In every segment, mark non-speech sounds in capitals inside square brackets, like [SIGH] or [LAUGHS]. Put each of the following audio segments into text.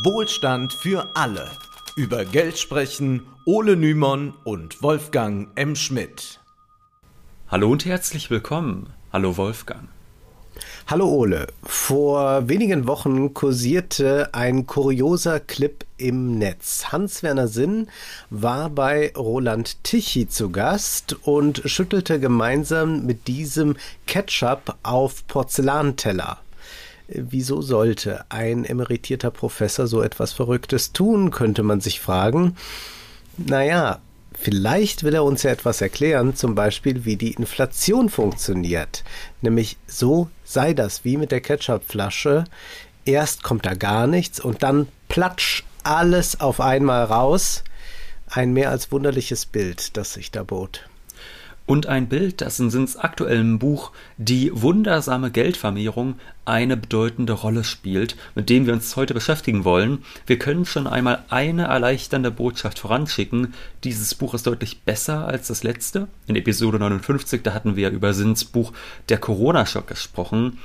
Wohlstand für alle. Über Geld sprechen Ole Nymon und Wolfgang M. Schmidt. Hallo und herzlich willkommen. Hallo Wolfgang. Hallo Ole. Vor wenigen Wochen kursierte ein kurioser Clip im Netz. Hans-Werner Sinn war bei Roland Tichy zu Gast und schüttelte gemeinsam mit diesem Ketchup auf Porzellanteller. Wieso sollte ein emeritierter Professor so etwas Verrücktes tun, könnte man sich fragen. Naja, vielleicht will er uns ja etwas erklären, zum Beispiel wie die Inflation funktioniert. Nämlich so sei das wie mit der Ketchupflasche. Erst kommt da gar nichts und dann platsch alles auf einmal raus. Ein mehr als wunderliches Bild, das sich da bot und ein Bild, das in Sinns aktuellem Buch Die wundersame Geldvermehrung eine bedeutende Rolle spielt, mit dem wir uns heute beschäftigen wollen. Wir können schon einmal eine erleichternde Botschaft voranschicken. Dieses Buch ist deutlich besser als das letzte. In Episode 59, da hatten wir über Sinns Buch Der Corona-Schock gesprochen.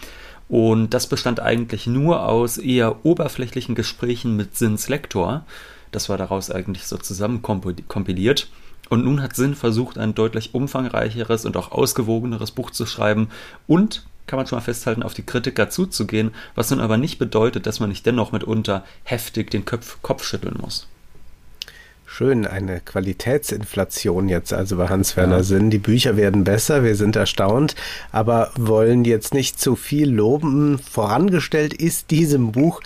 Und das bestand eigentlich nur aus eher oberflächlichen Gesprächen mit Sinns Lektor. Das war daraus eigentlich so zusammen kompiliert. Und nun hat Sinn versucht, ein deutlich umfangreicheres und auch ausgewogeneres Buch zu schreiben und kann man schon mal festhalten, auf die Kritiker zuzugehen, was nun aber nicht bedeutet, dass man nicht dennoch mitunter heftig den Köpf, Kopf schütteln muss. Schön, eine Qualitätsinflation jetzt also bei Hans-Werner ja. Sinn. Die Bücher werden besser, wir sind erstaunt, aber wollen jetzt nicht zu viel loben. Vorangestellt ist diesem Buch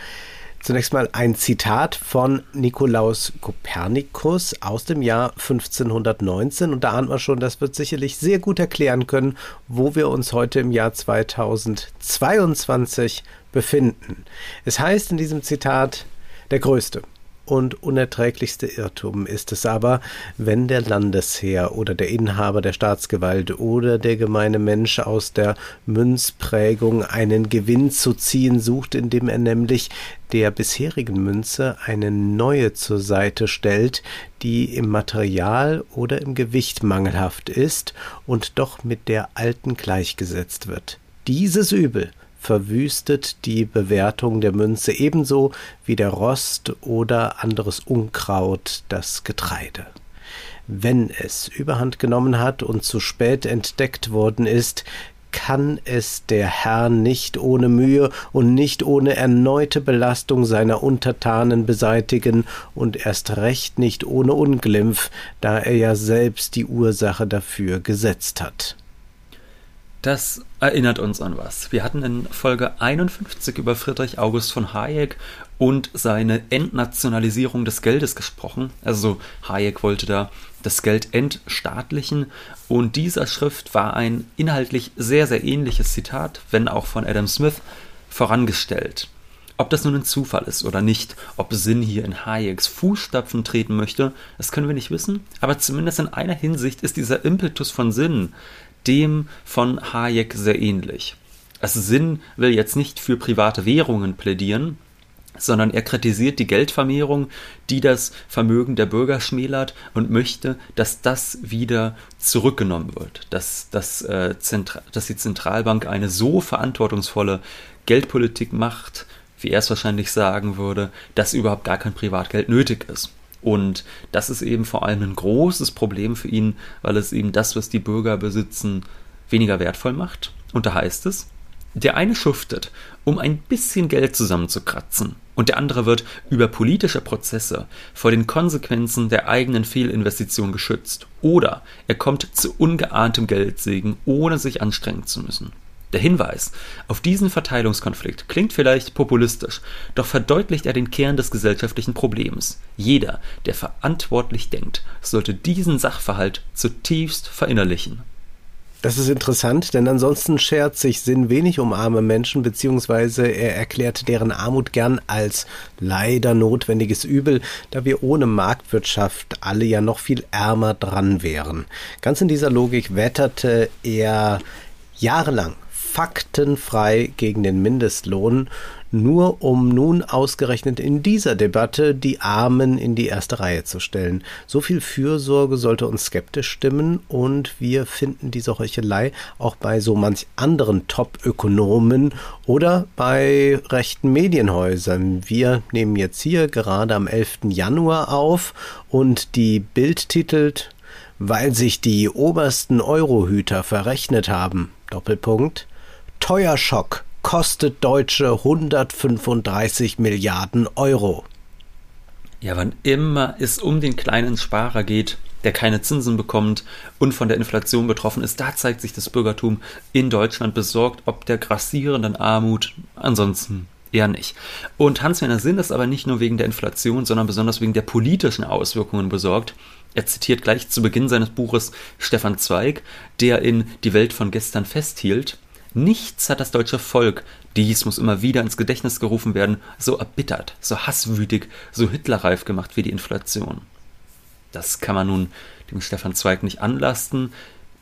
Zunächst mal ein Zitat von Nikolaus Kopernikus aus dem Jahr 1519 und da ahnt man schon, das wird sicherlich sehr gut erklären können, wo wir uns heute im Jahr 2022 befinden. Es heißt in diesem Zitat, der Größte, und unerträglichste Irrtum ist es aber, wenn der Landesherr oder der Inhaber der Staatsgewalt oder der gemeine Mensch aus der Münzprägung einen Gewinn zu ziehen sucht, indem er nämlich der bisherigen Münze eine neue zur Seite stellt, die im Material oder im Gewicht mangelhaft ist und doch mit der alten gleichgesetzt wird. Dieses Übel verwüstet die Bewertung der Münze ebenso wie der Rost oder anderes Unkraut das Getreide. Wenn es überhand genommen hat und zu spät entdeckt worden ist, kann es der Herr nicht ohne Mühe und nicht ohne erneute Belastung seiner Untertanen beseitigen und erst recht nicht ohne Unglimpf, da er ja selbst die Ursache dafür gesetzt hat. Das erinnert uns an was. Wir hatten in Folge 51 über Friedrich August von Hayek und seine Entnationalisierung des Geldes gesprochen. Also Hayek wollte da das Geld entstaatlichen und dieser Schrift war ein inhaltlich sehr, sehr ähnliches Zitat, wenn auch von Adam Smith, vorangestellt. Ob das nun ein Zufall ist oder nicht, ob Sinn hier in Hayeks Fußstapfen treten möchte, das können wir nicht wissen, aber zumindest in einer Hinsicht ist dieser Impetus von Sinn, dem von Hayek sehr ähnlich. Also Sinn will jetzt nicht für private Währungen plädieren, sondern er kritisiert die Geldvermehrung, die das Vermögen der Bürger schmälert und möchte, dass das wieder zurückgenommen wird, dass, dass, äh, dass die Zentralbank eine so verantwortungsvolle Geldpolitik macht, wie er es wahrscheinlich sagen würde, dass überhaupt gar kein Privatgeld nötig ist. Und das ist eben vor allem ein großes Problem für ihn, weil es eben das, was die Bürger besitzen, weniger wertvoll macht. Und da heißt es, der eine schuftet, um ein bisschen Geld zusammenzukratzen, und der andere wird über politische Prozesse vor den Konsequenzen der eigenen Fehlinvestition geschützt. Oder er kommt zu ungeahntem Geldsegen, ohne sich anstrengen zu müssen. Der Hinweis auf diesen Verteilungskonflikt klingt vielleicht populistisch, doch verdeutlicht er den Kern des gesellschaftlichen Problems. Jeder, der verantwortlich denkt, sollte diesen Sachverhalt zutiefst verinnerlichen. Das ist interessant, denn ansonsten schert sich Sinn wenig um arme Menschen, beziehungsweise er erklärt deren Armut gern als leider notwendiges Übel, da wir ohne Marktwirtschaft alle ja noch viel ärmer dran wären. Ganz in dieser Logik wetterte er jahrelang faktenfrei gegen den Mindestlohn, nur um nun ausgerechnet in dieser Debatte die Armen in die erste Reihe zu stellen. So viel Fürsorge sollte uns skeptisch stimmen und wir finden diese Heuchelei auch bei so manch anderen Top-Ökonomen oder bei rechten Medienhäusern. Wir nehmen jetzt hier gerade am 11. Januar auf und die Bild titelt weil sich die obersten Eurohüter verrechnet haben. Doppelpunkt. Teuerschock kostet Deutsche 135 Milliarden Euro. Ja, wann immer es um den kleinen Sparer geht, der keine Zinsen bekommt und von der Inflation betroffen ist, da zeigt sich das Bürgertum in Deutschland besorgt, ob der grassierenden Armut. Ansonsten eher nicht. Und Hans-Werner Sinn ist aber nicht nur wegen der Inflation, sondern besonders wegen der politischen Auswirkungen besorgt. Er zitiert gleich zu Beginn seines Buches Stefan Zweig, der in Die Welt von gestern festhielt. Nichts hat das deutsche Volk, dies muss immer wieder ins Gedächtnis gerufen werden, so erbittert, so hasswütig, so hitlerreif gemacht wie die Inflation. Das kann man nun dem Stefan Zweig nicht anlasten.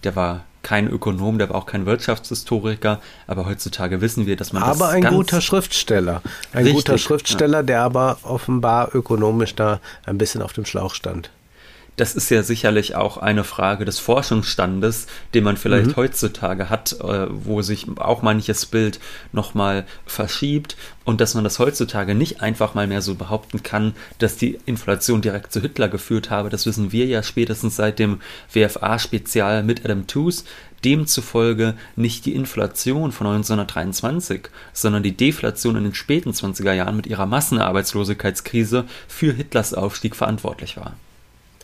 Der war kein Ökonom, der war auch kein Wirtschaftshistoriker, aber heutzutage wissen wir, dass man aber das ein guter Schriftsteller, ein Richtig, guter Schriftsteller, ja. der aber offenbar ökonomisch da ein bisschen auf dem Schlauch stand das ist ja sicherlich auch eine Frage des Forschungsstandes, den man vielleicht mhm. heutzutage hat, äh, wo sich auch manches Bild nochmal verschiebt und dass man das heutzutage nicht einfach mal mehr so behaupten kann, dass die Inflation direkt zu Hitler geführt habe. Das wissen wir ja spätestens seit dem WFA-Spezial mit Adam Tooze. Demzufolge nicht die Inflation von 1923, sondern die Deflation in den späten 20er Jahren mit ihrer Massenarbeitslosigkeitskrise für Hitlers Aufstieg verantwortlich war.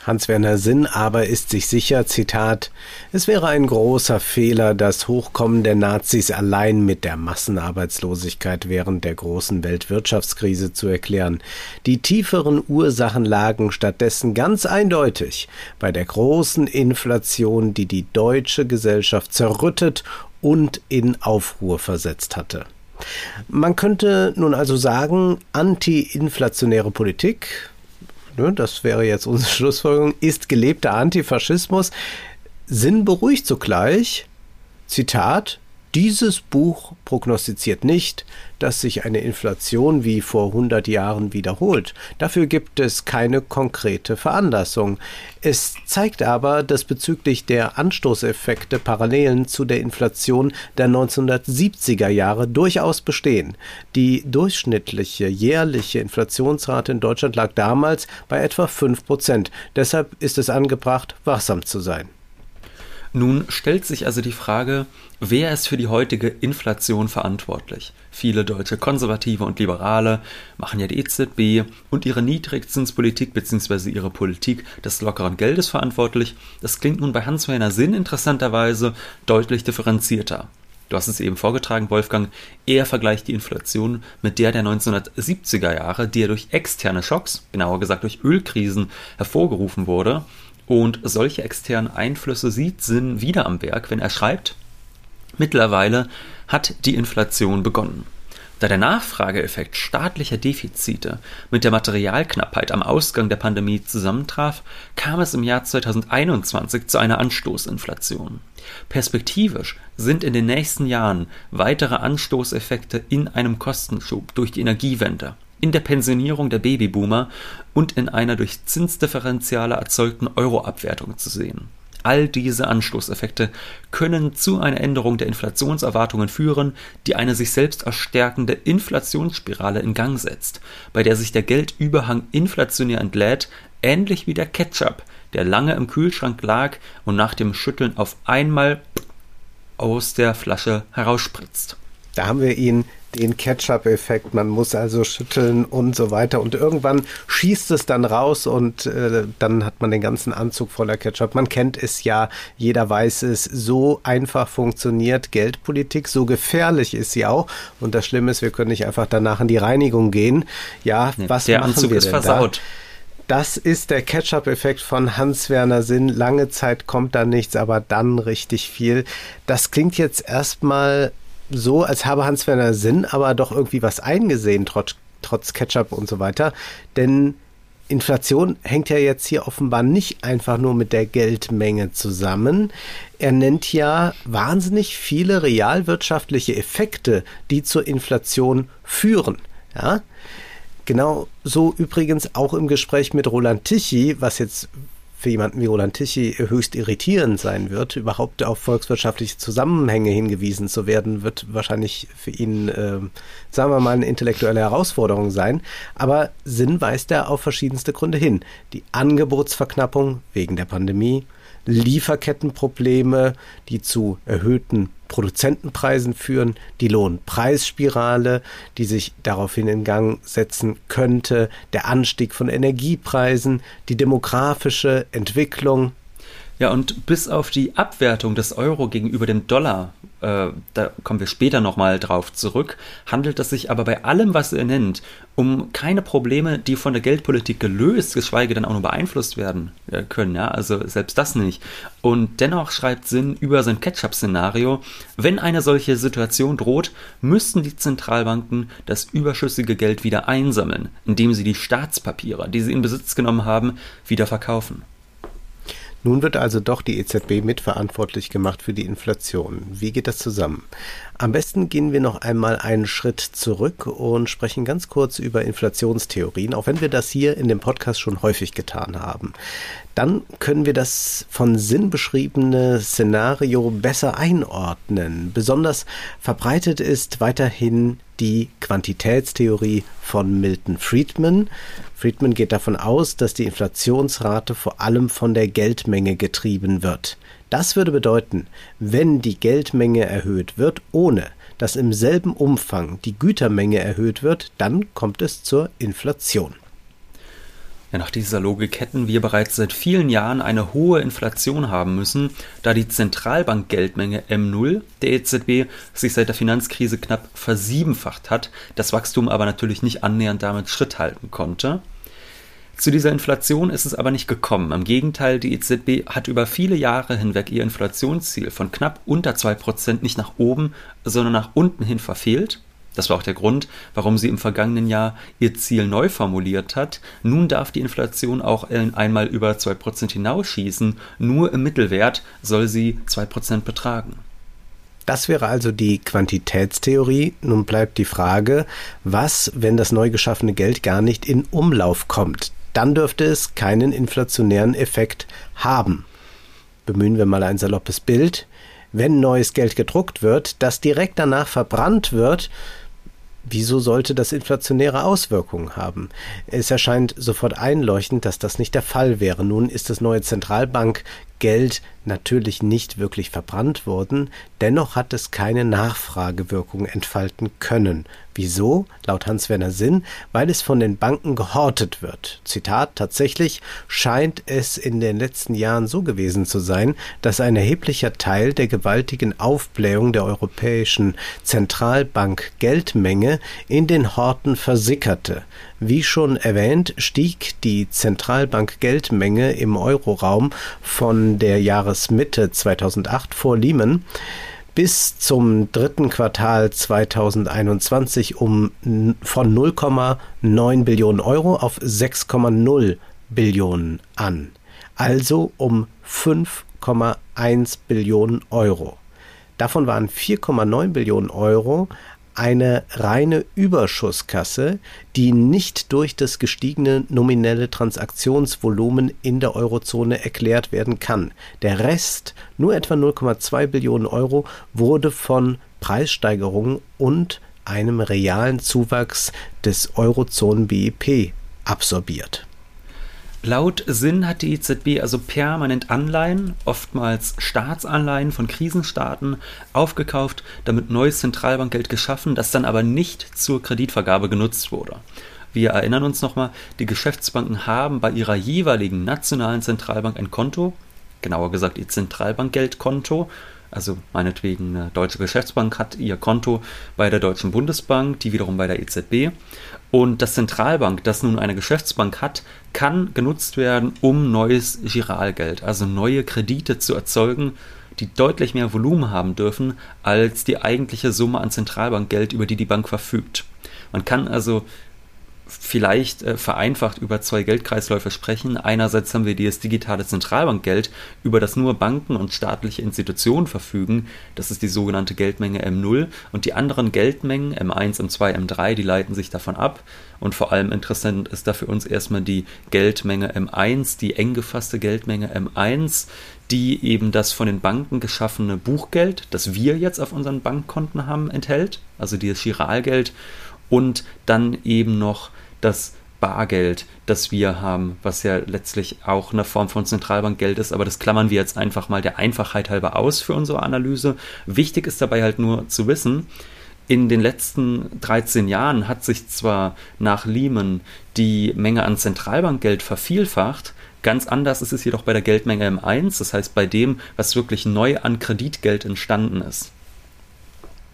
Hans-Werner Sinn aber ist sich sicher, Zitat, es wäre ein großer Fehler, das Hochkommen der Nazis allein mit der Massenarbeitslosigkeit während der großen Weltwirtschaftskrise zu erklären. Die tieferen Ursachen lagen stattdessen ganz eindeutig bei der großen Inflation, die die deutsche Gesellschaft zerrüttet und in Aufruhr versetzt hatte. Man könnte nun also sagen, anti-inflationäre Politik, ne, das wäre jetzt unsere [LAUGHS] Schlussfolgerung, ist gelebter Antifaschismus. Sinn beruhigt zugleich, Zitat, dieses Buch prognostiziert nicht, dass sich eine Inflation wie vor 100 Jahren wiederholt. Dafür gibt es keine konkrete Veranlassung. Es zeigt aber, dass bezüglich der Anstoßeffekte Parallelen zu der Inflation der 1970er Jahre durchaus bestehen. Die durchschnittliche jährliche Inflationsrate in Deutschland lag damals bei etwa 5 Prozent. Deshalb ist es angebracht, wachsam zu sein. Nun stellt sich also die Frage, wer ist für die heutige Inflation verantwortlich? Viele deutsche Konservative und Liberale machen ja die EZB und ihre Niedrigzinspolitik bzw. ihre Politik des lockeren Geldes verantwortlich. Das klingt nun bei Hans-Werner Sinn interessanterweise deutlich differenzierter. Du hast es eben vorgetragen, Wolfgang. Er vergleicht die Inflation mit der der 1970er Jahre, die ja durch externe Schocks, genauer gesagt durch Ölkrisen, hervorgerufen wurde. Und solche externen Einflüsse sieht Sinn wieder am Werk, wenn er schreibt, mittlerweile hat die Inflation begonnen. Da der Nachfrageeffekt staatlicher Defizite mit der Materialknappheit am Ausgang der Pandemie zusammentraf, kam es im Jahr 2021 zu einer Anstoßinflation. Perspektivisch sind in den nächsten Jahren weitere Anstoßeffekte in einem Kostenschub durch die Energiewende in der Pensionierung der Babyboomer und in einer durch Zinsdifferenziale erzeugten Euroabwertung zu sehen. All diese Anstoßeffekte können zu einer Änderung der Inflationserwartungen führen, die eine sich selbst erstärkende Inflationsspirale in Gang setzt, bei der sich der Geldüberhang inflationär entlädt, ähnlich wie der Ketchup, der lange im Kühlschrank lag und nach dem Schütteln auf einmal aus der Flasche herausspritzt. Da haben wir ihn den Ketchup-Effekt. Man muss also schütteln und so weiter. Und irgendwann schießt es dann raus und äh, dann hat man den ganzen Anzug voller Ketchup. Man kennt es ja, jeder weiß es. So einfach funktioniert Geldpolitik, so gefährlich ist sie auch. Und das Schlimme ist, wir können nicht einfach danach in die Reinigung gehen. Ja, was der machen Anzug wir ist denn versaut. Da? Das ist der Ketchup-Effekt von Hans-Werner Sinn. Lange Zeit kommt da nichts, aber dann richtig viel. Das klingt jetzt erstmal so, als habe Hans-Werner Sinn aber doch irgendwie was eingesehen, trotz, trotz Ketchup und so weiter. Denn Inflation hängt ja jetzt hier offenbar nicht einfach nur mit der Geldmenge zusammen. Er nennt ja wahnsinnig viele realwirtschaftliche Effekte, die zur Inflation führen. Ja? Genau so übrigens auch im Gespräch mit Roland Tichy, was jetzt für jemanden wie Roland Tichy höchst irritierend sein wird, überhaupt auf volkswirtschaftliche Zusammenhänge hingewiesen zu werden, wird wahrscheinlich für ihn, äh, sagen wir mal, eine intellektuelle Herausforderung sein. Aber Sinn weist er auf verschiedenste Gründe hin. Die Angebotsverknappung wegen der Pandemie, Lieferkettenprobleme, die zu erhöhten Produzentenpreisen führen, die Lohnpreisspirale, die sich daraufhin in Gang setzen könnte, der Anstieg von Energiepreisen, die demografische Entwicklung. Ja, und bis auf die Abwertung des Euro gegenüber dem Dollar, äh, da kommen wir später nochmal drauf zurück, handelt es sich aber bei allem, was er nennt, um keine Probleme, die von der Geldpolitik gelöst, geschweige denn auch nur beeinflusst werden äh, können. Ja? Also selbst das nicht. Und dennoch schreibt Sinn über sein Ketchup-Szenario, wenn eine solche Situation droht, müssten die Zentralbanken das überschüssige Geld wieder einsammeln, indem sie die Staatspapiere, die sie in Besitz genommen haben, wieder verkaufen. Nun wird also doch die EZB mitverantwortlich gemacht für die Inflation. Wie geht das zusammen? Am besten gehen wir noch einmal einen Schritt zurück und sprechen ganz kurz über Inflationstheorien, auch wenn wir das hier in dem Podcast schon häufig getan haben. Dann können wir das von Sinn beschriebene Szenario besser einordnen. Besonders verbreitet ist weiterhin die Quantitätstheorie von Milton Friedman. Friedman geht davon aus, dass die Inflationsrate vor allem von der Geldmenge getrieben wird. Das würde bedeuten, wenn die Geldmenge erhöht wird, ohne dass im selben Umfang die Gütermenge erhöht wird, dann kommt es zur Inflation. Ja, nach dieser Logik hätten wir bereits seit vielen Jahren eine hohe Inflation haben müssen, da die Zentralbankgeldmenge M0 der EZB sich seit der Finanzkrise knapp versiebenfacht hat, das Wachstum aber natürlich nicht annähernd damit Schritt halten konnte. Zu dieser Inflation ist es aber nicht gekommen. Im Gegenteil, die EZB hat über viele Jahre hinweg ihr Inflationsziel von knapp unter 2% nicht nach oben, sondern nach unten hin verfehlt das war auch der Grund, warum sie im vergangenen Jahr ihr Ziel neu formuliert hat. Nun darf die Inflation auch einmal über 2% hinausschießen, nur im Mittelwert soll sie 2% betragen. Das wäre also die Quantitätstheorie. Nun bleibt die Frage, was, wenn das neu geschaffene Geld gar nicht in Umlauf kommt? Dann dürfte es keinen inflationären Effekt haben. Bemühen wir mal ein saloppes Bild. Wenn neues Geld gedruckt wird, das direkt danach verbrannt wird, Wieso sollte das inflationäre Auswirkungen haben? Es erscheint sofort einleuchtend, dass das nicht der Fall wäre. Nun ist das neue Zentralbankgeld natürlich nicht wirklich verbrannt worden, dennoch hat es keine Nachfragewirkung entfalten können. Wieso? Laut Hans-Werner Sinn, weil es von den Banken gehortet wird. Zitat, tatsächlich scheint es in den letzten Jahren so gewesen zu sein, dass ein erheblicher Teil der gewaltigen Aufblähung der Europäischen Zentralbank Geldmenge in den Horten versickerte. Wie schon erwähnt, stieg die Zentralbank Geldmenge im Euroraum von der Jahresmitte 2008 vor Lehman bis zum dritten Quartal 2021 um von 0,9 Billionen Euro auf 6,0 Billionen an. Also um 5,1 Billionen Euro. Davon waren 4,9 Billionen Euro eine reine Überschusskasse, die nicht durch das gestiegene nominelle Transaktionsvolumen in der Eurozone erklärt werden kann. Der Rest, nur etwa 0,2 Billionen Euro, wurde von Preissteigerungen und einem realen Zuwachs des Eurozonen-BIP absorbiert. Laut Sinn hat die EZB also permanent Anleihen, oftmals Staatsanleihen von Krisenstaaten, aufgekauft, damit neues Zentralbankgeld geschaffen, das dann aber nicht zur Kreditvergabe genutzt wurde. Wir erinnern uns nochmal, die Geschäftsbanken haben bei ihrer jeweiligen nationalen Zentralbank ein Konto, genauer gesagt ihr Zentralbankgeldkonto, also meinetwegen eine deutsche Geschäftsbank hat ihr Konto bei der Deutschen Bundesbank, die wiederum bei der EZB. Und das Zentralbank, das nun eine Geschäftsbank hat, kann genutzt werden, um neues Giralgeld, also neue Kredite zu erzeugen, die deutlich mehr Volumen haben dürfen als die eigentliche Summe an Zentralbankgeld, über die die Bank verfügt. Man kann also vielleicht äh, vereinfacht über zwei Geldkreisläufe sprechen. Einerseits haben wir dieses digitale Zentralbankgeld, über das nur Banken und staatliche Institutionen verfügen. Das ist die sogenannte Geldmenge M0. Und die anderen Geldmengen M1, M2, M3, die leiten sich davon ab. Und vor allem interessant ist da für uns erstmal die Geldmenge M1, die eng gefasste Geldmenge M1, die eben das von den Banken geschaffene Buchgeld, das wir jetzt auf unseren Bankkonten haben, enthält. Also dieses Chiralgeld und dann eben noch das Bargeld, das wir haben, was ja letztlich auch eine Form von Zentralbankgeld ist, aber das klammern wir jetzt einfach mal der Einfachheit halber aus für unsere Analyse. Wichtig ist dabei halt nur zu wissen, in den letzten 13 Jahren hat sich zwar nach Lehman die Menge an Zentralbankgeld vervielfacht, ganz anders ist es jedoch bei der Geldmenge M1, das heißt bei dem, was wirklich neu an Kreditgeld entstanden ist.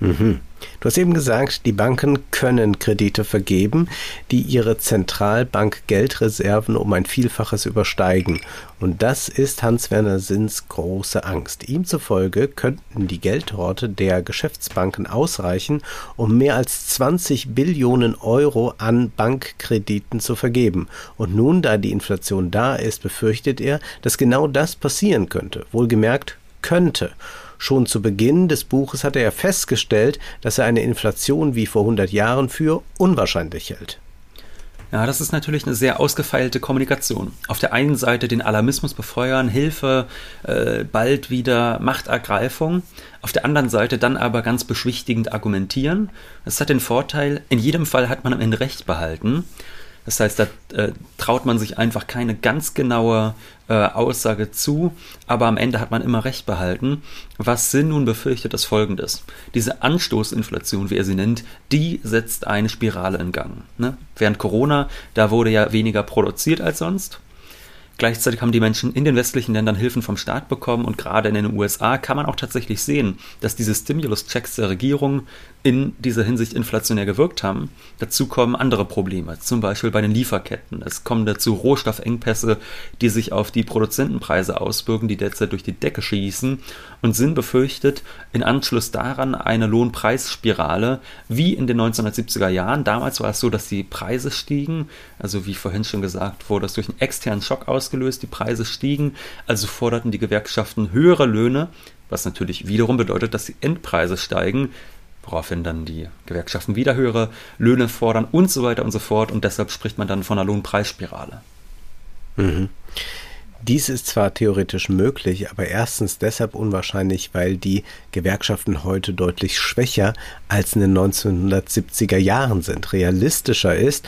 Mhm. Du hast eben gesagt, die Banken können Kredite vergeben, die ihre Zentralbank-Geldreserven um ein Vielfaches übersteigen. Und das ist Hans-Werner Sinns große Angst. Ihm zufolge könnten die Geldhorte der Geschäftsbanken ausreichen, um mehr als 20 Billionen Euro an Bankkrediten zu vergeben. Und nun, da die Inflation da ist, befürchtet er, dass genau das passieren könnte. Wohlgemerkt könnte. Schon zu Beginn des Buches hatte er festgestellt, dass er eine Inflation wie vor 100 Jahren für unwahrscheinlich hält. Ja, das ist natürlich eine sehr ausgefeilte Kommunikation. Auf der einen Seite den Alarmismus befeuern, Hilfe, äh, bald wieder Machtergreifung. Auf der anderen Seite dann aber ganz beschwichtigend argumentieren. Das hat den Vorteil, in jedem Fall hat man am Ende Recht behalten. Das heißt, da äh, traut man sich einfach keine ganz genaue äh, Aussage zu, aber am Ende hat man immer recht behalten. Was Sinn nun befürchtet, ist folgendes. Diese Anstoßinflation, wie er sie nennt, die setzt eine Spirale in Gang. Ne? Während Corona, da wurde ja weniger produziert als sonst. Gleichzeitig haben die Menschen in den westlichen Ländern Hilfen vom Staat bekommen und gerade in den USA kann man auch tatsächlich sehen, dass diese Stimulus-Checks der Regierung in dieser Hinsicht inflationär gewirkt haben. Dazu kommen andere Probleme, zum Beispiel bei den Lieferketten. Es kommen dazu Rohstoffengpässe, die sich auf die Produzentenpreise auswirken, die derzeit durch die Decke schießen und sind befürchtet in Anschluss daran eine Lohnpreisspirale wie in den 1970er Jahren. Damals war es so, dass die Preise stiegen, also wie vorhin schon gesagt wurde, das durch einen externen Schock ausgelöst, die Preise stiegen, also forderten die Gewerkschaften höhere Löhne, was natürlich wiederum bedeutet, dass die Endpreise steigen, woraufhin dann die Gewerkschaften wieder höhere Löhne fordern und so weiter und so fort. Und deshalb spricht man dann von einer Lohnpreisspirale. Mhm. Dies ist zwar theoretisch möglich, aber erstens deshalb unwahrscheinlich, weil die Gewerkschaften heute deutlich schwächer als in den 1970er Jahren sind. Realistischer ist,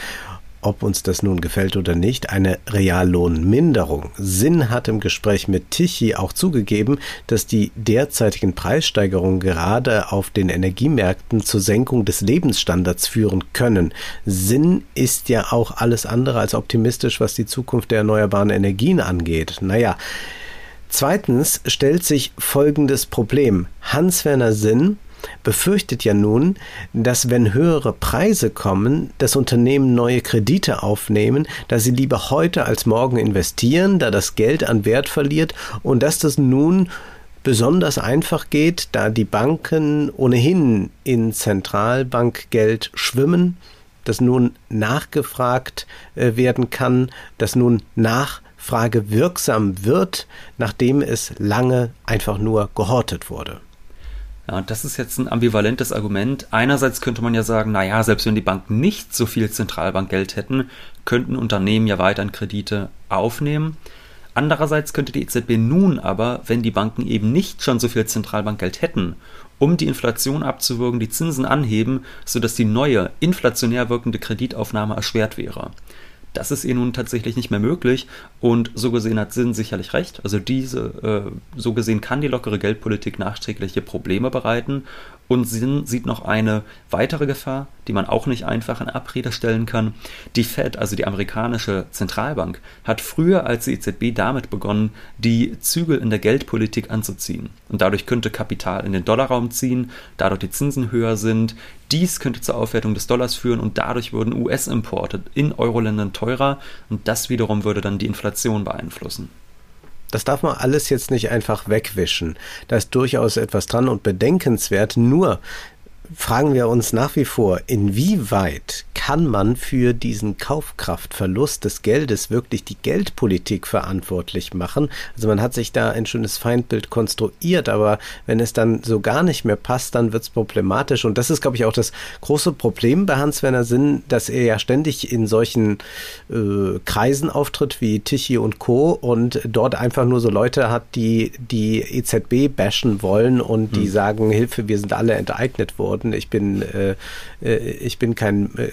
ob uns das nun gefällt oder nicht, eine Reallohnminderung. Sinn hat im Gespräch mit Tichy auch zugegeben, dass die derzeitigen Preissteigerungen gerade auf den Energiemärkten zur Senkung des Lebensstandards führen können. Sinn ist ja auch alles andere als optimistisch, was die Zukunft der erneuerbaren Energien angeht. Naja, Zweitens stellt sich folgendes Problem. Hans-Werner Sinn befürchtet ja nun, dass wenn höhere Preise kommen, das Unternehmen neue Kredite aufnehmen, da sie lieber heute als morgen investieren, da das Geld an Wert verliert und dass das nun besonders einfach geht, da die Banken ohnehin in Zentralbankgeld schwimmen, dass nun nachgefragt äh, werden kann, dass nun Nachfrage wirksam wird, nachdem es lange einfach nur gehortet wurde. Ja, das ist jetzt ein ambivalentes Argument. Einerseits könnte man ja sagen, naja, selbst wenn die Banken nicht so viel Zentralbankgeld hätten, könnten Unternehmen ja weiterhin Kredite aufnehmen. Andererseits könnte die EZB nun aber, wenn die Banken eben nicht schon so viel Zentralbankgeld hätten, um die Inflation abzuwürgen, die Zinsen anheben, sodass die neue, inflationär wirkende Kreditaufnahme erschwert wäre. Das ist ihr nun tatsächlich nicht mehr möglich und so gesehen hat Sinn sicherlich recht. Also diese, äh, so gesehen kann die lockere Geldpolitik nachträgliche Probleme bereiten und Sinn sieht noch eine weitere Gefahr, die man auch nicht einfach in Abrede stellen kann. Die Fed, also die amerikanische Zentralbank, hat früher als die EZB damit begonnen, die Zügel in der Geldpolitik anzuziehen. Und dadurch könnte Kapital in den Dollarraum ziehen, dadurch die Zinsen höher sind. Dies könnte zur Aufwertung des Dollars führen und dadurch würden US-Importe in Euro-Ländern teurer und das wiederum würde dann die Inflation beeinflussen. Das darf man alles jetzt nicht einfach wegwischen. Da ist durchaus etwas dran und bedenkenswert. Nur fragen wir uns nach wie vor, inwieweit kann man für diesen Kaufkraftverlust des Geldes wirklich die Geldpolitik verantwortlich machen. Also man hat sich da ein schönes Feindbild konstruiert, aber wenn es dann so gar nicht mehr passt, dann wird es problematisch. Und das ist, glaube ich, auch das große Problem bei Hans-Werner Sinn, dass er ja ständig in solchen äh, Kreisen auftritt wie Tichy und Co. und dort einfach nur so Leute hat, die die EZB bashen wollen und die hm. sagen, Hilfe, wir sind alle enteignet worden. Ich bin, äh, äh, ich bin kein, äh,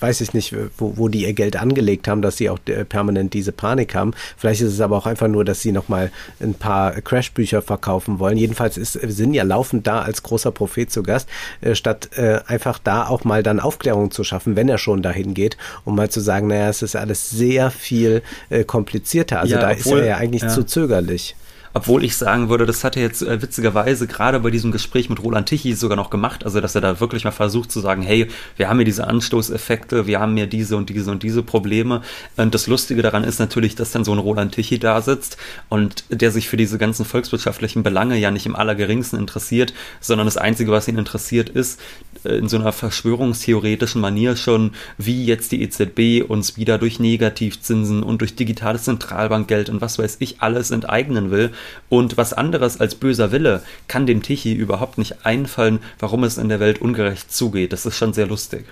weiß ich nicht, wo, wo die ihr Geld angelegt haben, dass sie auch äh, permanent diese Panik haben. Vielleicht ist es aber auch einfach nur, dass sie nochmal ein paar Crashbücher verkaufen wollen. Jedenfalls ist Sinn ja laufend da als großer Prophet zu Gast, äh, statt äh, einfach da auch mal dann Aufklärung zu schaffen, wenn er schon dahin geht, um mal zu sagen, naja, es ist alles sehr viel äh, komplizierter. Also ja, da obwohl, ist er ja eigentlich ja. zu zögerlich. Obwohl ich sagen würde, das hat er jetzt äh, witzigerweise gerade bei diesem Gespräch mit Roland Tichy sogar noch gemacht, also dass er da wirklich mal versucht zu sagen, hey, wir haben hier diese Anstoßeffekte, wir haben hier diese und diese und diese Probleme. Und das Lustige daran ist natürlich, dass dann so ein Roland Tichy da sitzt und der sich für diese ganzen volkswirtschaftlichen Belange ja nicht im allergeringsten interessiert, sondern das Einzige, was ihn interessiert, ist in so einer verschwörungstheoretischen Manier schon, wie jetzt die EZB uns wieder durch Negativzinsen und durch digitales Zentralbankgeld und was weiß ich alles enteignen will und was anderes als böser Wille kann dem Tichy überhaupt nicht einfallen, warum es in der Welt ungerecht zugeht. Das ist schon sehr lustig.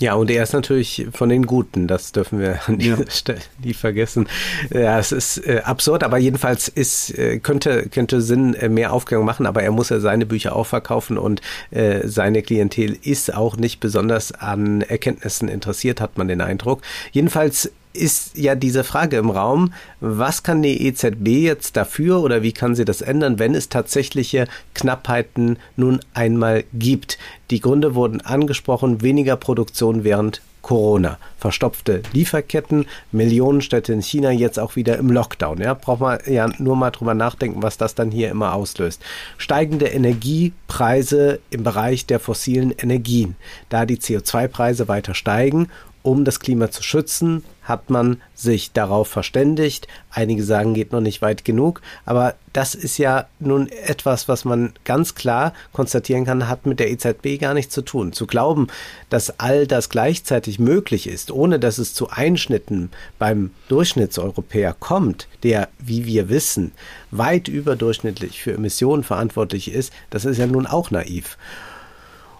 Ja, und er ist natürlich von den Guten, das dürfen wir an dieser ja. Stelle nie vergessen. Ja, es ist äh, absurd, aber jedenfalls ist, äh, könnte, könnte Sinn äh, mehr Aufklärung machen, aber er muss ja seine Bücher auch verkaufen und äh, seine Klientel ist auch nicht besonders an Erkenntnissen interessiert, hat man den Eindruck. Jedenfalls ist ja diese Frage im Raum, was kann die EZB jetzt dafür oder wie kann sie das ändern, wenn es tatsächliche Knappheiten nun einmal gibt? Die Gründe wurden angesprochen, weniger Produktion während Corona. Verstopfte Lieferketten, Millionenstädte in China jetzt auch wieder im Lockdown. Ja, braucht man ja nur mal drüber nachdenken, was das dann hier immer auslöst. Steigende Energiepreise im Bereich der fossilen Energien. Da die CO2-Preise weiter steigen um das Klima zu schützen, hat man sich darauf verständigt. Einige sagen, geht noch nicht weit genug, aber das ist ja nun etwas, was man ganz klar konstatieren kann, hat mit der EZB gar nichts zu tun. Zu glauben, dass all das gleichzeitig möglich ist, ohne dass es zu Einschnitten beim Durchschnittseuropäer kommt, der, wie wir wissen, weit überdurchschnittlich für Emissionen verantwortlich ist, das ist ja nun auch naiv.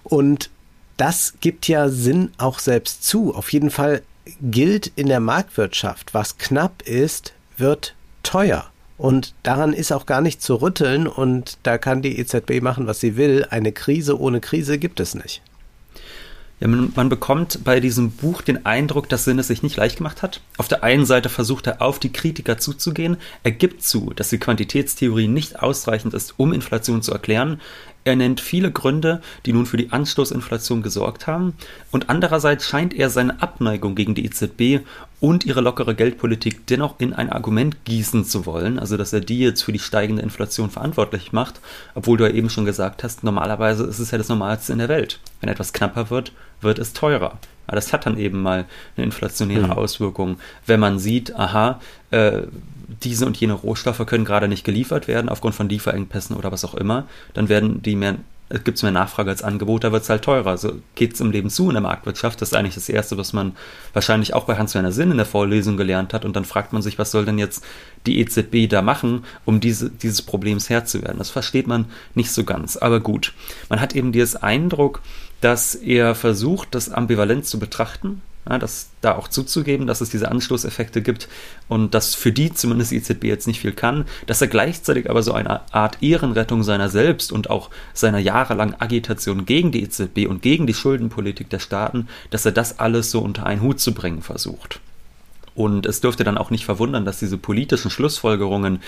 Und das gibt ja Sinn auch selbst zu. Auf jeden Fall gilt in der Marktwirtschaft, was knapp ist, wird teuer. Und daran ist auch gar nicht zu rütteln und da kann die EZB machen, was sie will. Eine Krise ohne Krise gibt es nicht. Ja, man, man, bekommt bei diesem Buch den Eindruck, dass Sinn es sich nicht leicht gemacht hat. Auf der einen Seite versucht er auf die Kritiker zuzugehen. Er gibt zu, dass die Quantitätstheorie nicht ausreichend ist, um Inflation zu erklären. Er nennt viele Gründe, die nun für die Anstoßinflation gesorgt haben, und andererseits scheint er seine Abneigung gegen die EZB und ihre lockere Geldpolitik dennoch in ein Argument gießen zu wollen, also dass er die jetzt für die steigende Inflation verantwortlich macht, obwohl du ja eben schon gesagt hast, normalerweise ist es ja das Normalste in der Welt. Wenn etwas knapper wird, wird es teurer. Aber das hat dann eben mal eine inflationäre mhm. Auswirkung, wenn man sieht, aha, äh, diese und jene Rohstoffe können gerade nicht geliefert werden aufgrund von Lieferengpässen oder was auch immer, dann werden die mehr, es gibt mehr Nachfrage als Angebot, da wird es halt teurer. So geht es im Leben zu in der Marktwirtschaft. Das ist eigentlich das Erste, was man wahrscheinlich auch bei Hans-Werner Sinn in der Vorlesung gelernt hat. Und dann fragt man sich, was soll denn jetzt die EZB da machen, um diese, dieses Problems Herr zu werden? Das versteht man nicht so ganz. Aber gut, man hat eben dieses Eindruck, dass er versucht, das ambivalent zu betrachten ja, das da auch zuzugeben, dass es diese Anstoßeffekte gibt und dass für die zumindest die EZB jetzt nicht viel kann, dass er gleichzeitig aber so eine Art Ehrenrettung seiner selbst und auch seiner jahrelangen Agitation gegen die EZB und gegen die Schuldenpolitik der Staaten, dass er das alles so unter einen Hut zu bringen versucht. Und es dürfte dann auch nicht verwundern, dass diese politischen Schlussfolgerungen,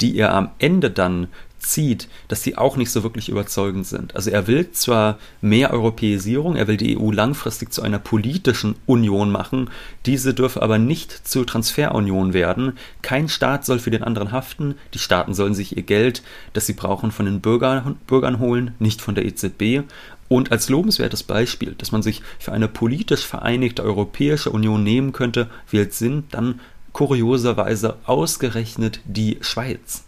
die er am Ende dann zieht, dass sie auch nicht so wirklich überzeugend sind. Also er will zwar mehr Europäisierung, er will die EU langfristig zu einer politischen Union machen, diese dürfe aber nicht zur Transferunion werden. Kein Staat soll für den anderen haften, die Staaten sollen sich ihr Geld, das sie brauchen, von den Bürgern, Bürgern holen, nicht von der EZB. Und als lobenswertes Beispiel, dass man sich für eine politisch vereinigte Europäische Union nehmen könnte, wählt Sinn dann kurioserweise ausgerechnet die Schweiz.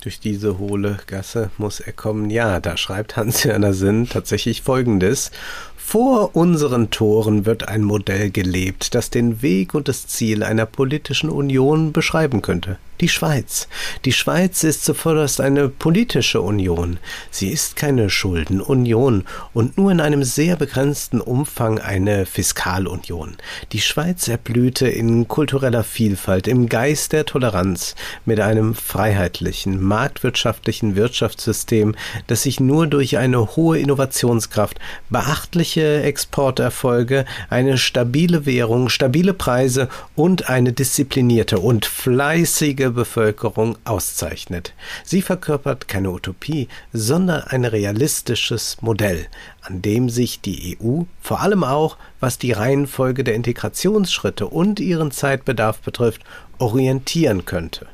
Durch diese hohle Gasse muss er kommen. Ja, da schreibt Hans-Werner Sinn tatsächlich Folgendes. Vor unseren Toren wird ein Modell gelebt, das den Weg und das Ziel einer politischen Union beschreiben könnte die Schweiz. Die Schweiz ist zuvörderst eine politische Union. Sie ist keine Schuldenunion und nur in einem sehr begrenzten Umfang eine Fiskalunion. Die Schweiz erblühte in kultureller Vielfalt, im Geist der Toleranz, mit einem freiheitlichen, marktwirtschaftlichen Wirtschaftssystem, das sich nur durch eine hohe Innovationskraft, beachtliche Exporterfolge, eine stabile Währung, stabile Preise und eine disziplinierte und fleißige Bevölkerung auszeichnet. Sie verkörpert keine Utopie, sondern ein realistisches Modell, an dem sich die EU vor allem auch, was die Reihenfolge der Integrationsschritte und ihren Zeitbedarf betrifft, orientieren könnte.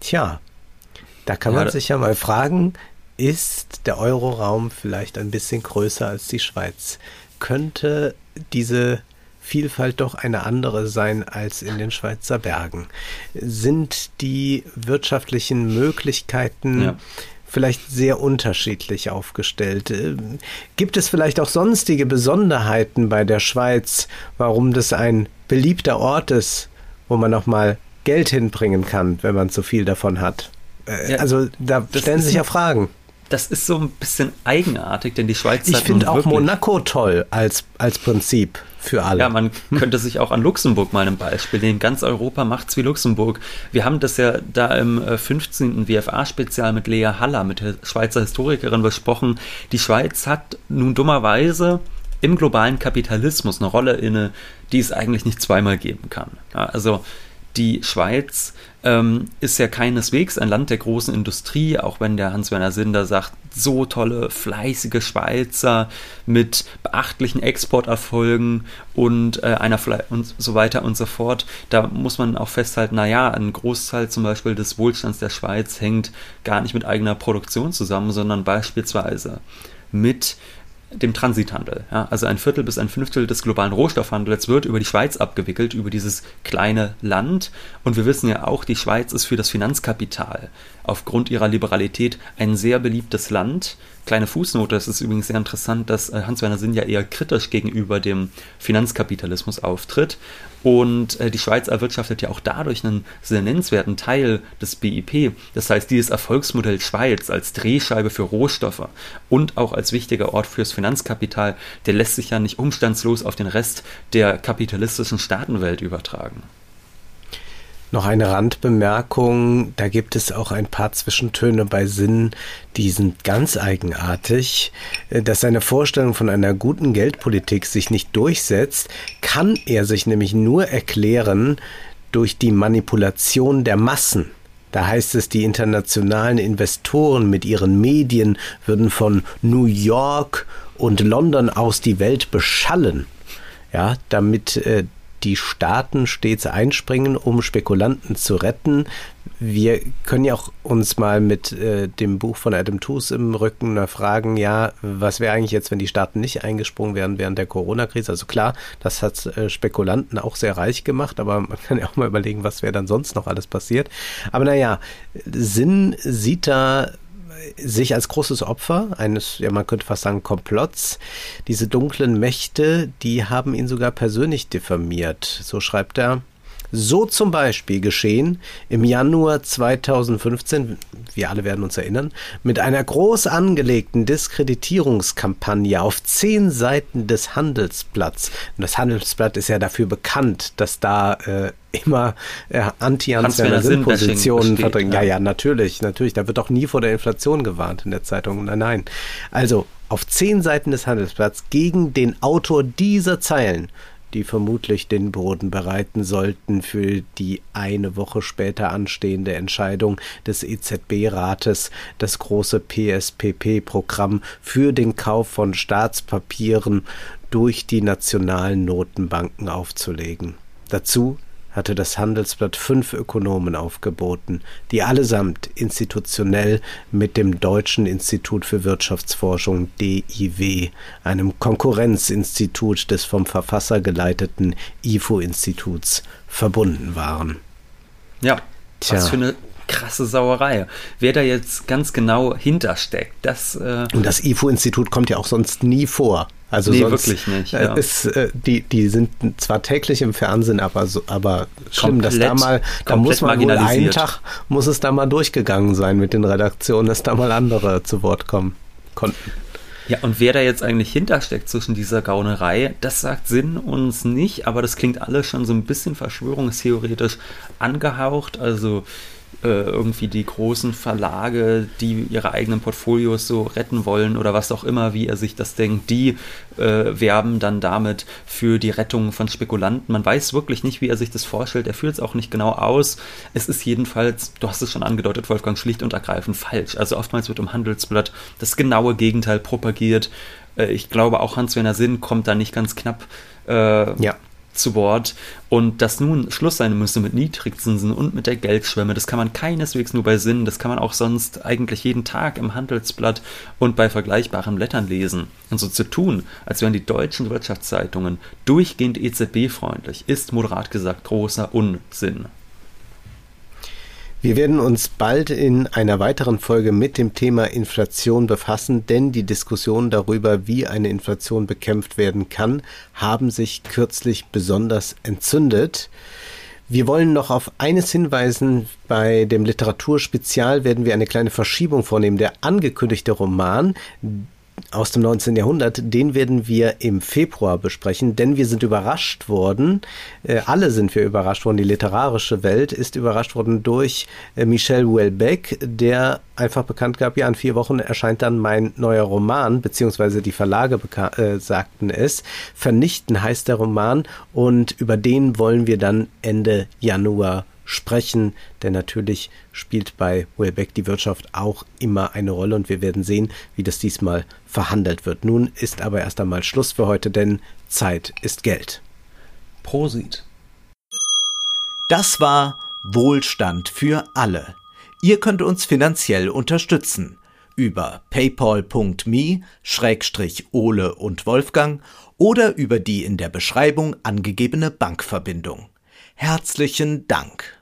Tja, da kann man ja, sich ja mal fragen, ist der Euroraum vielleicht ein bisschen größer als die Schweiz? Könnte diese Vielfalt doch eine andere sein als in den Schweizer Bergen. Sind die wirtschaftlichen Möglichkeiten ja. vielleicht sehr unterschiedlich aufgestellt? Gibt es vielleicht auch sonstige Besonderheiten bei der Schweiz, warum das ein beliebter Ort ist, wo man auch mal Geld hinbringen kann, wenn man zu viel davon hat? Äh, ja, also da stellen sich ja Fragen das ist so ein bisschen eigenartig, denn die Schweiz Ich finde auch Monaco toll als, als Prinzip für alle. Ja, man [LAUGHS] könnte sich auch an Luxemburg mal ein Beispiel nehmen. Ganz Europa macht's wie Luxemburg. Wir haben das ja da im 15. Äh, WFA-Spezial mit Lea Haller, mit der Schweizer Historikerin, besprochen. Die Schweiz hat nun dummerweise im globalen Kapitalismus eine Rolle inne, die es eigentlich nicht zweimal geben kann. Ja, also die Schweiz ähm, ist ja keineswegs ein Land der großen Industrie, auch wenn der Hans-Werner Sinder sagt, so tolle, fleißige Schweizer mit beachtlichen Exporterfolgen und äh, einer Fle und so weiter und so fort. Da muss man auch festhalten, naja, ein Großteil zum Beispiel des Wohlstands der Schweiz hängt gar nicht mit eigener Produktion zusammen, sondern beispielsweise mit dem Transithandel. Ja, also ein Viertel bis ein Fünftel des globalen Rohstoffhandels wird über die Schweiz abgewickelt, über dieses kleine Land. Und wir wissen ja auch, die Schweiz ist für das Finanzkapital aufgrund ihrer Liberalität ein sehr beliebtes Land. Kleine Fußnote, es ist übrigens sehr interessant, dass äh, Hans-Werner Sinn ja eher kritisch gegenüber dem Finanzkapitalismus auftritt. Und äh, die Schweiz erwirtschaftet ja auch dadurch einen sehr nennenswerten Teil des BIP. Das heißt, dieses Erfolgsmodell Schweiz als Drehscheibe für Rohstoffe und auch als wichtiger Ort fürs Finanzkapital, der lässt sich ja nicht umstandslos auf den Rest der kapitalistischen Staatenwelt übertragen. Noch eine Randbemerkung, da gibt es auch ein paar Zwischentöne bei Sinn, die sind ganz eigenartig. Dass seine Vorstellung von einer guten Geldpolitik sich nicht durchsetzt, kann er sich nämlich nur erklären durch die Manipulation der Massen. Da heißt es, die internationalen Investoren mit ihren Medien würden von New York und London aus die Welt beschallen ja, damit äh, die Staaten stets einspringen, um Spekulanten zu retten. Wir können ja auch uns mal mit äh, dem Buch von Adam Tooze im Rücken fragen, ja, was wäre eigentlich jetzt, wenn die Staaten nicht eingesprungen wären während der Corona-Krise? Also klar, das hat äh, Spekulanten auch sehr reich gemacht, aber man kann ja auch mal überlegen, was wäre dann sonst noch alles passiert. Aber naja, Sinn sieht da sich als großes Opfer eines, ja man könnte fast sagen, Komplotts. Diese dunklen Mächte, die haben ihn sogar persönlich diffamiert. So schreibt er. So zum Beispiel geschehen im Januar 2015, wir alle werden uns erinnern, mit einer groß angelegten Diskreditierungskampagne auf zehn Seiten des Handelsblatts. Und das Handelsblatt ist ja dafür bekannt, dass da äh, immer äh, Anti-Hans-Werner-Sinn-Positionen vertreten. Ja, ja, natürlich, natürlich. Da wird doch nie vor der Inflation gewarnt in der Zeitung. Nein, nein. Also auf zehn Seiten des Handelsblatts gegen den Autor dieser Zeilen die vermutlich den Boden bereiten sollten für die eine Woche später anstehende Entscheidung des EZB-Rates, das große PSPP-Programm für den Kauf von Staatspapieren durch die nationalen Notenbanken aufzulegen. Dazu hatte das Handelsblatt fünf Ökonomen aufgeboten, die allesamt institutionell mit dem Deutschen Institut für Wirtschaftsforschung DIW, einem Konkurrenzinstitut des vom Verfasser geleiteten IFO-Instituts, verbunden waren. Ja, Tja. was für eine krasse Sauerei. Wer da jetzt ganz genau hintersteckt, das. Äh Und das IFO-Institut kommt ja auch sonst nie vor. Also nee, sonst, wirklich nicht. Äh, ja. Ist, äh, die, die sind zwar täglich im Fernsehen, aber, so, aber schlimm, dass da mal, da muss man wohl einen Tag, muss es da mal durchgegangen sein mit den Redaktionen, dass da mal andere zu Wort kommen konnten. Ja, und wer da jetzt eigentlich hintersteckt zwischen dieser Gaunerei, das sagt Sinn uns nicht, aber das klingt alles schon so ein bisschen verschwörungstheoretisch angehaucht. Also irgendwie die großen Verlage, die ihre eigenen Portfolios so retten wollen oder was auch immer, wie er sich das denkt, die äh, werben dann damit für die Rettung von Spekulanten. Man weiß wirklich nicht, wie er sich das vorstellt. Er fühlt es auch nicht genau aus. Es ist jedenfalls, du hast es schon angedeutet, Wolfgang, schlicht und ergreifend falsch. Also oftmals wird im Handelsblatt das genaue Gegenteil propagiert. Äh, ich glaube, auch Hans-Werner Sinn kommt da nicht ganz knapp. Äh, ja zu Wort. Und dass nun Schluss sein müsse mit Niedrigzinsen und mit der Geldschwemme, das kann man keineswegs nur bei Sinn, das kann man auch sonst eigentlich jeden Tag im Handelsblatt und bei vergleichbaren Blättern lesen. Und so zu tun, als wären die deutschen Wirtschaftszeitungen durchgehend EZB-freundlich, ist moderat gesagt großer Unsinn. Wir werden uns bald in einer weiteren Folge mit dem Thema Inflation befassen, denn die Diskussionen darüber, wie eine Inflation bekämpft werden kann, haben sich kürzlich besonders entzündet. Wir wollen noch auf eines hinweisen. Bei dem Literaturspezial werden wir eine kleine Verschiebung vornehmen. Der angekündigte Roman, aus dem 19. Jahrhundert, den werden wir im Februar besprechen, denn wir sind überrascht worden, äh, alle sind wir überrascht worden, die literarische Welt ist überrascht worden durch äh, Michel Houellebecq, der einfach bekannt gab, ja, in vier Wochen erscheint dann mein neuer Roman, beziehungsweise die Verlage äh, sagten es. Vernichten heißt der Roman und über den wollen wir dann Ende Januar sprechen, denn natürlich spielt bei Wellbeck die Wirtschaft auch immer eine Rolle und wir werden sehen, wie das diesmal verhandelt wird. Nun ist aber erst einmal Schluss für heute, denn Zeit ist Geld. Prosit. Das war Wohlstand für alle. Ihr könnt uns finanziell unterstützen über paypal.me-ole und Wolfgang oder über die in der Beschreibung angegebene Bankverbindung. Herzlichen Dank.